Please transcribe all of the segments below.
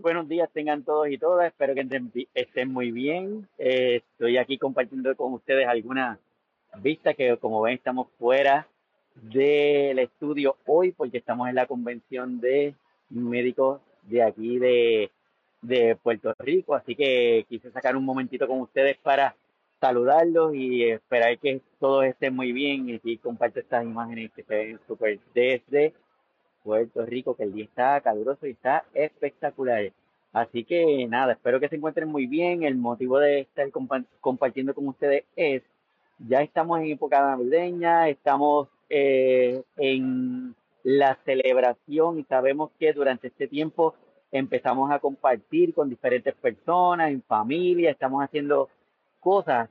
buenos días tengan todos y todas. Espero que estén muy bien. Eh, estoy aquí compartiendo con ustedes algunas vistas que, como ven, estamos fuera del estudio hoy porque estamos en la convención de médicos de aquí de, de Puerto Rico. Así que quise sacar un momentito con ustedes para saludarlos y esperar que todos estén muy bien. Y comparto estas imágenes que se ven súper desde Puerto Rico, que el día está caluroso y está espectacular. Así que nada, espero que se encuentren muy bien. El motivo de estar compartiendo con ustedes es, ya estamos en época navideña, estamos eh, en la celebración y sabemos que durante este tiempo empezamos a compartir con diferentes personas, en familia, estamos haciendo cosas.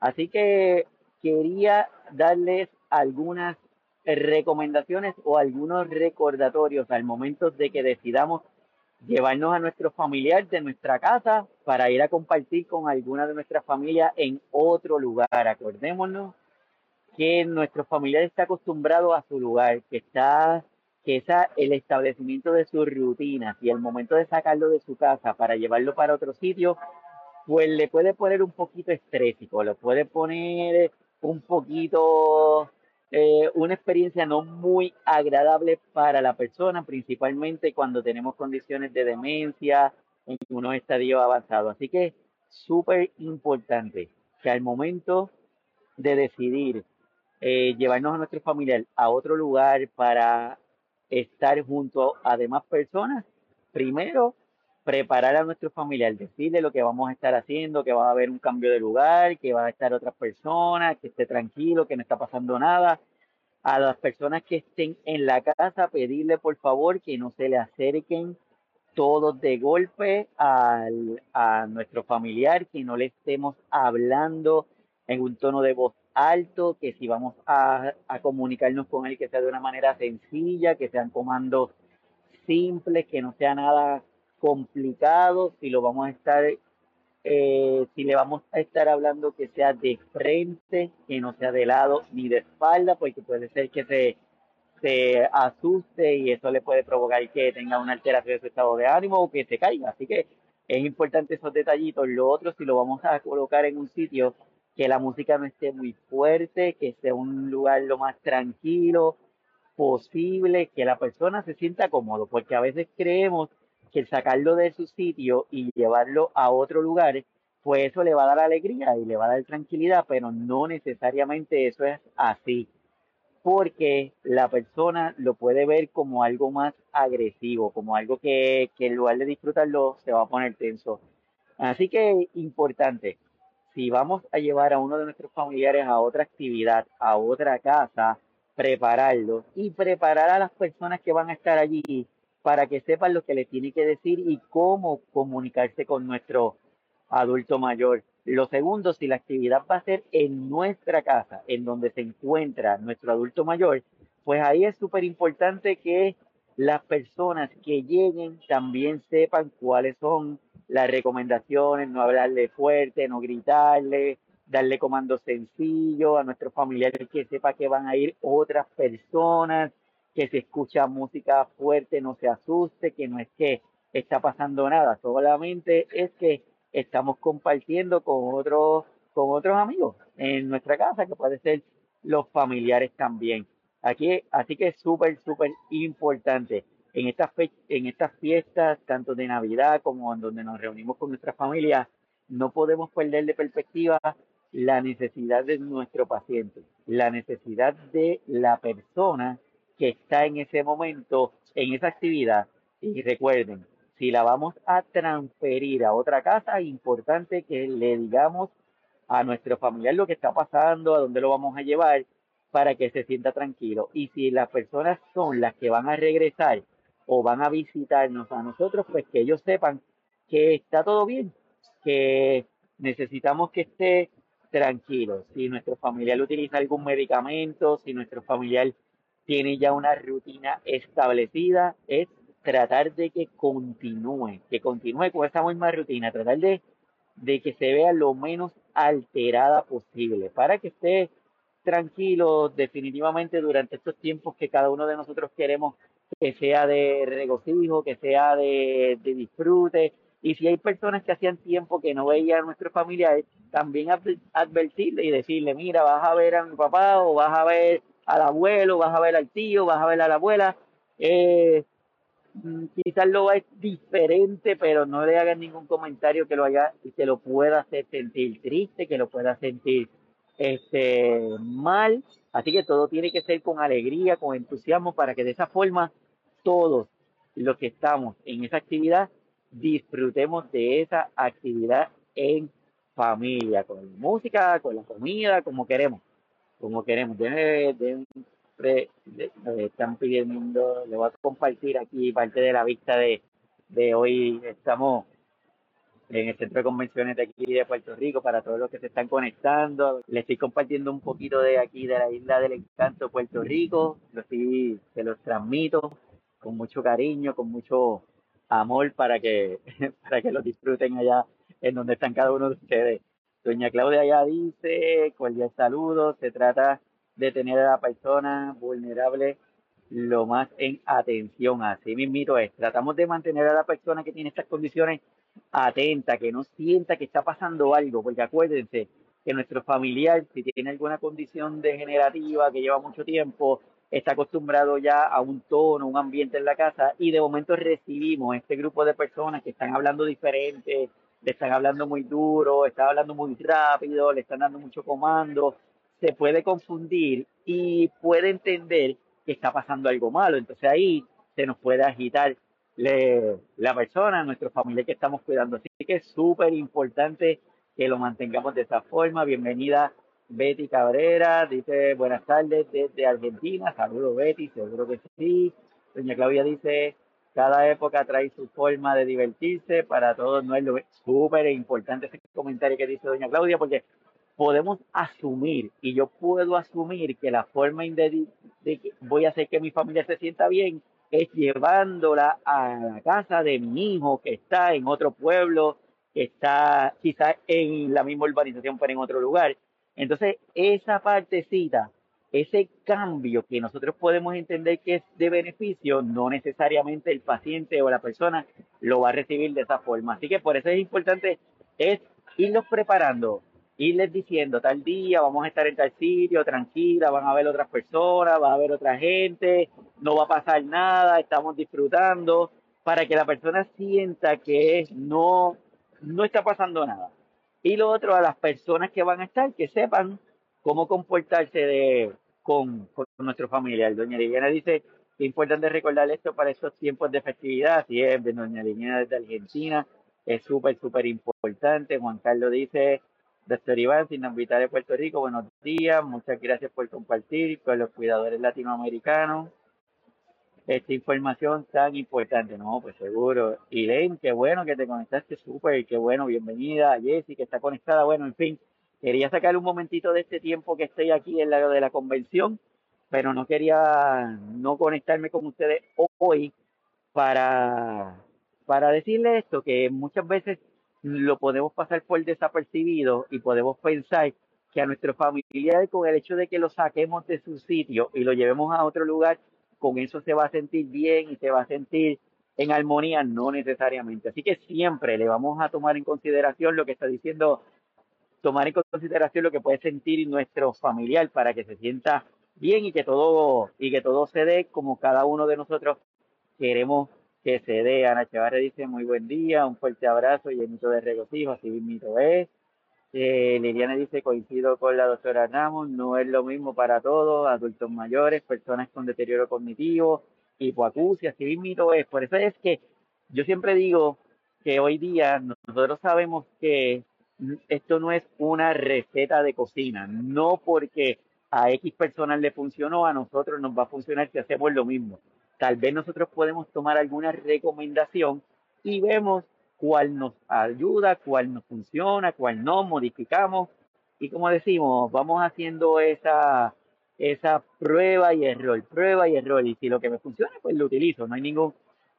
Así que quería darles algunas recomendaciones o algunos recordatorios al momento de que decidamos llevarnos a nuestro familiar de nuestra casa para ir a compartir con alguna de nuestras familias en otro lugar. Acordémonos que nuestro familiar está acostumbrado a su lugar, que está que el establecimiento de sus rutinas y el momento de sacarlo de su casa para llevarlo para otro sitio, pues le puede poner un poquito estrésico, lo puede poner un poquito eh, una experiencia no muy agradable para la persona, principalmente cuando tenemos condiciones de demencia en unos estadios avanzados. Así que súper importante que al momento de decidir eh, llevarnos a nuestro familiar a otro lugar para estar junto a demás personas, primero preparar a nuestro familiar, decirle lo que vamos a estar haciendo, que va a haber un cambio de lugar, que va a estar otras personas, que esté tranquilo, que no está pasando nada. A las personas que estén en la casa, pedirle por favor que no se le acerquen todos de golpe al, a nuestro familiar, que no le estemos hablando en un tono de voz alto, que si vamos a, a comunicarnos con él, que sea de una manera sencilla, que sean comandos simples, que no sea nada complicado, si lo vamos a estar, eh, si le vamos a estar hablando que sea de frente, que no sea de lado ni de espalda, porque puede ser que se, se asuste y eso le puede provocar que tenga una alteración de su estado de ánimo o que se caiga. Así que es importante esos detallitos. Lo otro, si lo vamos a colocar en un sitio que la música no esté muy fuerte, que sea un lugar lo más tranquilo posible, que la persona se sienta cómodo, porque a veces creemos que sacarlo de su sitio y llevarlo a otro lugar, pues eso le va a dar alegría y le va a dar tranquilidad, pero no necesariamente eso es así, porque la persona lo puede ver como algo más agresivo, como algo que, que en lugar de disfrutarlo se va a poner tenso. Así que importante, si vamos a llevar a uno de nuestros familiares a otra actividad, a otra casa, prepararlo y preparar a las personas que van a estar allí para que sepan lo que le tiene que decir y cómo comunicarse con nuestro adulto mayor. Lo segundo, si la actividad va a ser en nuestra casa, en donde se encuentra nuestro adulto mayor, pues ahí es súper importante que las personas que lleguen también sepan cuáles son las recomendaciones, no hablarle fuerte, no gritarle, darle comandos sencillos a nuestros familiares que sepa que van a ir otras personas, que si escucha música fuerte no se asuste, que no es que está pasando nada, solamente es que estamos compartiendo con otros con otros amigos en nuestra casa, que puede ser los familiares también. Aquí, así que es súper, súper importante en estas, en estas fiestas, tanto de Navidad como en donde nos reunimos con nuestra familia, no podemos perder de perspectiva la necesidad de nuestro paciente, la necesidad de la persona que está en ese momento, en esa actividad. Y recuerden, si la vamos a transferir a otra casa, importante que le digamos a nuestro familiar lo que está pasando, a dónde lo vamos a llevar, para que se sienta tranquilo. Y si las personas son las que van a regresar o van a visitarnos a nosotros, pues que ellos sepan que está todo bien, que necesitamos que esté tranquilo. Si nuestro familiar utiliza algún medicamento, si nuestro familiar tiene ya una rutina establecida, es tratar de que continúe, que continúe con esa misma rutina, tratar de, de que se vea lo menos alterada posible, para que esté tranquilo definitivamente durante estos tiempos que cada uno de nosotros queremos que sea de regocijo, que sea de, de disfrute. Y si hay personas que hacían tiempo que no veían a nuestros familiares, también advertirle y decirle, mira, vas a ver a mi papá o vas a ver al abuelo, vas a ver al tío, vas a ver a la abuela. Eh, mm, quizás lo es diferente, pero no le hagan ningún comentario que lo haya y que lo pueda hacer sentir triste, que lo pueda sentir este mal. Así que todo tiene que ser con alegría, con entusiasmo, para que de esa forma todos los que estamos en esa actividad disfrutemos de esa actividad en familia, con música, con la comida, como queremos, como queremos. De, de, están pidiendo, le voy a compartir aquí parte de la vista de, de hoy. Estamos en el centro de convenciones de aquí de Puerto Rico para todos los que se están conectando. Les estoy compartiendo un poquito de aquí de la isla del encanto Puerto Rico. Lo sí, se los transmito con mucho cariño, con mucho amor para que, para que lo disfruten allá en donde están cada uno de ustedes. Doña Claudia ya dice, cordial saludo, se trata de tener a la persona vulnerable lo más en atención. Así mismito es. Tratamos de mantener a la persona que tiene estas condiciones atenta, que no sienta que está pasando algo, porque acuérdense que nuestro familiar, si tiene alguna condición degenerativa que lleva mucho tiempo, está acostumbrado ya a un tono, un ambiente en la casa y de momento recibimos este grupo de personas que están hablando diferente, le están hablando muy duro, están hablando muy rápido, le están dando mucho comando, se puede confundir y puede entender que está pasando algo malo. Entonces ahí se nos puede agitar la persona, nuestra familia que estamos cuidando. Así que es súper importante que lo mantengamos de esa forma. Bienvenida Betty Cabrera, dice buenas tardes desde Argentina. Saludos Betty, seguro que sí. Doña Claudia dice, cada época trae su forma de divertirse, para todos no es lo súper importante ese comentario que dice doña Claudia, porque podemos asumir, y yo puedo asumir que la forma de, de que voy a hacer que mi familia se sienta bien es llevándola a la casa de mi hijo que está en otro pueblo, que está quizás en la misma urbanización, pero en otro lugar. Entonces, esa partecita, ese cambio que nosotros podemos entender que es de beneficio, no necesariamente el paciente o la persona lo va a recibir de esa forma. Así que por eso es importante es irlos preparando irles diciendo tal día vamos a estar en tal sitio, tranquila, van a ver otras personas, va a ver otra gente, no va a pasar nada, estamos disfrutando, para que la persona sienta que no, no está pasando nada. Y lo otro, a las personas que van a estar, que sepan cómo comportarse de, con, con nuestro familiar. Doña Liliana dice, es importante recordar esto para estos tiempos de festividad, siempre, Doña Liliana desde Argentina, es súper, súper importante. Juan Carlos dice, Doctor Iván, sin Vital de Puerto Rico, buenos días, muchas gracias por compartir con los cuidadores latinoamericanos esta información tan importante, ¿no? Pues seguro. Elaine, qué bueno que te conectaste, súper, qué bueno, bienvenida. Jessy, que está conectada, bueno, en fin, quería sacar un momentito de este tiempo que estoy aquí en la de la convención, pero no quería no conectarme con ustedes hoy para, para decirles esto, que muchas veces lo podemos pasar por desapercibido y podemos pensar que a nuestro familiar con el hecho de que lo saquemos de su sitio y lo llevemos a otro lugar, con eso se va a sentir bien y se va a sentir en armonía, no necesariamente. Así que siempre le vamos a tomar en consideración lo que está diciendo, tomar en consideración lo que puede sentir nuestro familiar para que se sienta bien y que todo y que todo se dé como cada uno de nosotros queremos que se dé. Ana Chavarre dice muy buen día, un fuerte abrazo y llenito de regocijo, así mismo es. Eh, Liliana dice, coincido con la doctora Ramos, no es lo mismo para todos, adultos mayores, personas con deterioro cognitivo, hipoacusia, así mismo es. Por eso es que yo siempre digo que hoy día nosotros sabemos que esto no es una receta de cocina, no porque a X personas le funcionó, a nosotros nos va a funcionar si hacemos lo mismo. Tal vez nosotros podemos tomar alguna recomendación y vemos cuál nos ayuda, cuál nos funciona, cuál no, modificamos. Y como decimos, vamos haciendo esa, esa prueba y error, prueba y error. Y si lo que me funciona, pues lo utilizo, no hay ningún,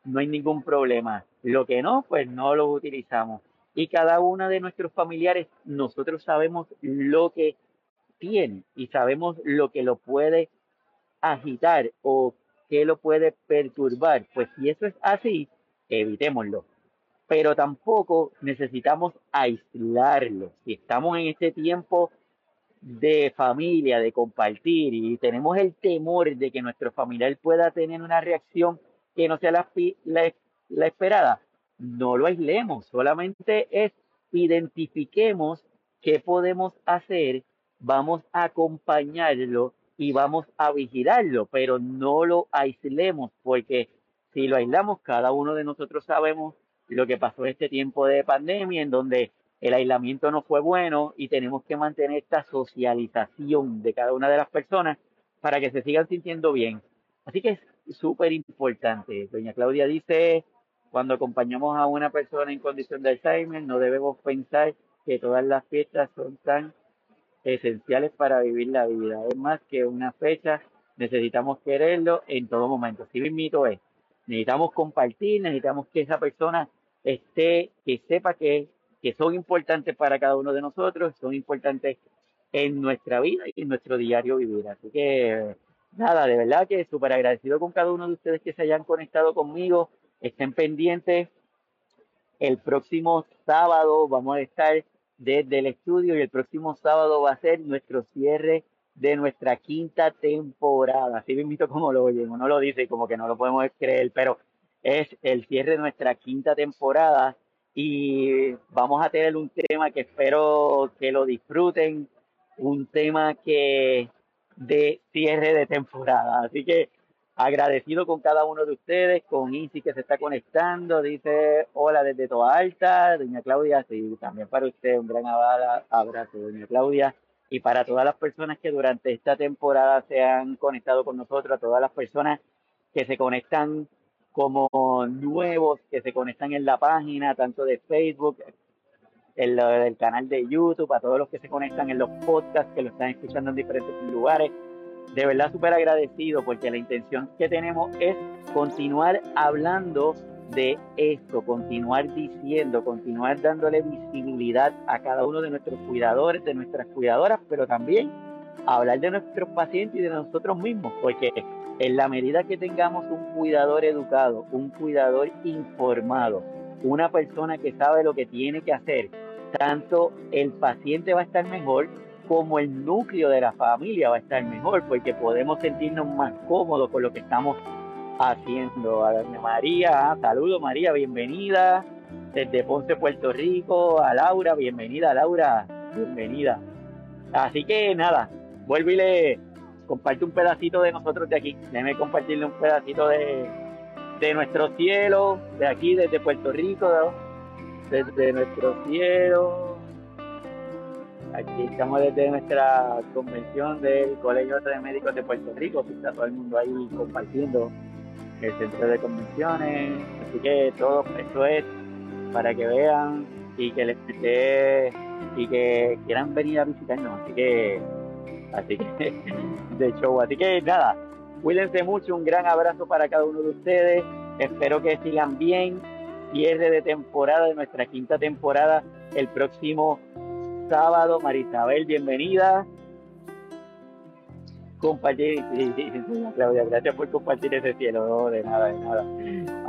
no hay ningún problema. Lo que no, pues no lo utilizamos. Y cada uno de nuestros familiares, nosotros sabemos lo que tiene y sabemos lo que lo puede agitar o qué lo puede perturbar. Pues si eso es así, evitémoslo. Pero tampoco necesitamos aislarlo. Si estamos en este tiempo de familia, de compartir y tenemos el temor de que nuestro familiar pueda tener una reacción que no sea la, la, esperada, no lo aislemos, solamente es identifiquemos qué podemos hacer, vamos a acompañarlo y vamos a vigilarlo, pero no lo aislemos, porque si lo aislamos, cada uno de nosotros sabemos lo que pasó este tiempo de pandemia, en donde el aislamiento no fue bueno y tenemos que mantener esta socialización de cada una de las personas para que se sigan sintiendo bien. Así que es súper importante. Doña Claudia dice, cuando acompañamos a una persona en condición de Alzheimer, no debemos pensar que todas las fiestas son tan esenciales para vivir la vida. Es más que una fecha, necesitamos quererlo en todo momento. Si mito es, necesitamos compartir, necesitamos que esa persona esté, que sepa que que son importantes para cada uno de nosotros, son importantes en nuestra vida y en nuestro diario vivir. Así que nada, de verdad que súper agradecido con cada uno de ustedes que se hayan conectado conmigo. Estén pendientes. El próximo sábado vamos a estar desde el estudio y el próximo sábado va a ser nuestro cierre de nuestra quinta temporada. Así mismo como lo oyen, uno lo dice como que no lo podemos creer, pero es el cierre de nuestra quinta temporada y vamos a tener un tema que espero que lo disfruten, un tema que de cierre de temporada. Así que agradecido con cada uno de ustedes, con Isi que se está conectando, dice hola desde Toa Alta, doña Claudia, sí, también para usted un gran abrazo, doña Claudia, y para todas las personas que durante esta temporada se han conectado con nosotros, a todas las personas que se conectan como nuevos que se conectan en la página, tanto de Facebook, en el canal de YouTube, a todos los que se conectan en los podcasts, que lo están escuchando en diferentes lugares. De verdad súper agradecido porque la intención que tenemos es continuar hablando de esto, continuar diciendo, continuar dándole visibilidad a cada uno de nuestros cuidadores, de nuestras cuidadoras, pero también hablar de nuestros pacientes y de nosotros mismos, porque en la medida que tengamos un cuidador educado, un cuidador informado, una persona que sabe lo que tiene que hacer, tanto el paciente va a estar mejor como el núcleo de la familia va a estar mejor, porque podemos sentirnos más cómodos con lo que estamos haciendo. A María, saludos María, bienvenida desde Ponce, Puerto Rico, a Laura, bienvenida Laura, bienvenida. Así que nada, vuelvo y le comparte un pedacito de nosotros de aquí. Déjeme compartirle un pedacito de, de nuestro cielo, de aquí, desde Puerto Rico, desde nuestro cielo. Aquí estamos desde nuestra convención del Colegio de Médicos de Puerto Rico, está todo el mundo ahí compartiendo el centro de convenciones. Así que todo esto es para que vean y que les y que quieran venir a visitarnos. Así que Así que, de show. Así que nada, cuídense mucho, un gran abrazo para cada uno de ustedes. Espero que sigan bien. Cierre de temporada de nuestra quinta temporada el próximo sábado. Marisabel, bienvenida. Compartir, Claudia, gracias por compartir ese cielo, de nada, de nada.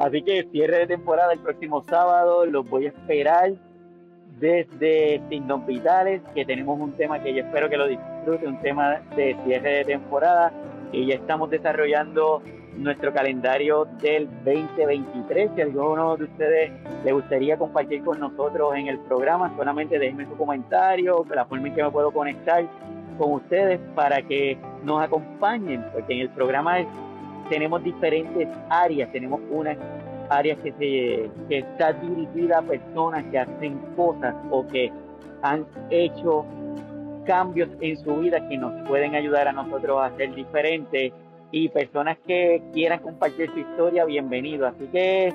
Así que cierre de temporada el próximo sábado, los voy a esperar desde Signos Vitales, que tenemos un tema que yo espero que lo disfrute, un tema de cierre de temporada, y ya estamos desarrollando nuestro calendario del 2023. Si alguno de ustedes le gustaría compartir con nosotros en el programa, solamente déjenme su comentario, la forma en que me puedo conectar con ustedes para que nos acompañen, porque en el programa tenemos diferentes áreas, tenemos una áreas que, se, que está dirigida a personas que hacen cosas o que han hecho cambios en su vida que nos pueden ayudar a nosotros a ser diferentes y personas que quieran compartir su historia, bienvenido. Así que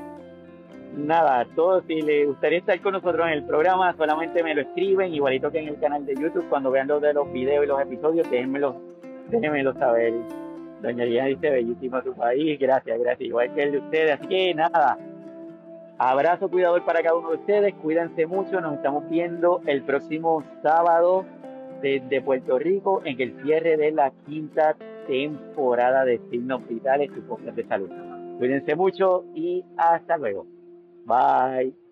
nada, todos si les gustaría estar con nosotros en el programa, solamente me lo escriben, igualito que en el canal de YouTube, cuando vean los de los videos y los episodios, déjenmelo, déjenmelo saber. Doña Diana dice, bellísimo su país, gracias, gracias, igual que el de ustedes. Así que nada, abrazo cuidador para cada uno de ustedes, cuídense mucho, nos estamos viendo el próximo sábado desde Puerto Rico en el cierre de la quinta temporada de signos vitales, tu podcast de salud. Cuídense mucho y hasta luego. Bye.